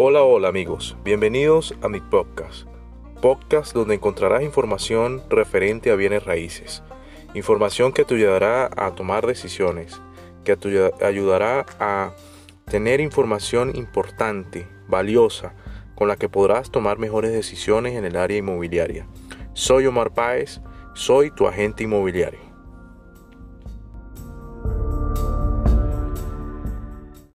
Hola, hola amigos, bienvenidos a mi podcast. Podcast donde encontrarás información referente a bienes raíces. Información que te ayudará a tomar decisiones, que te ayudará a tener información importante, valiosa, con la que podrás tomar mejores decisiones en el área inmobiliaria. Soy Omar Páez, soy tu agente inmobiliario.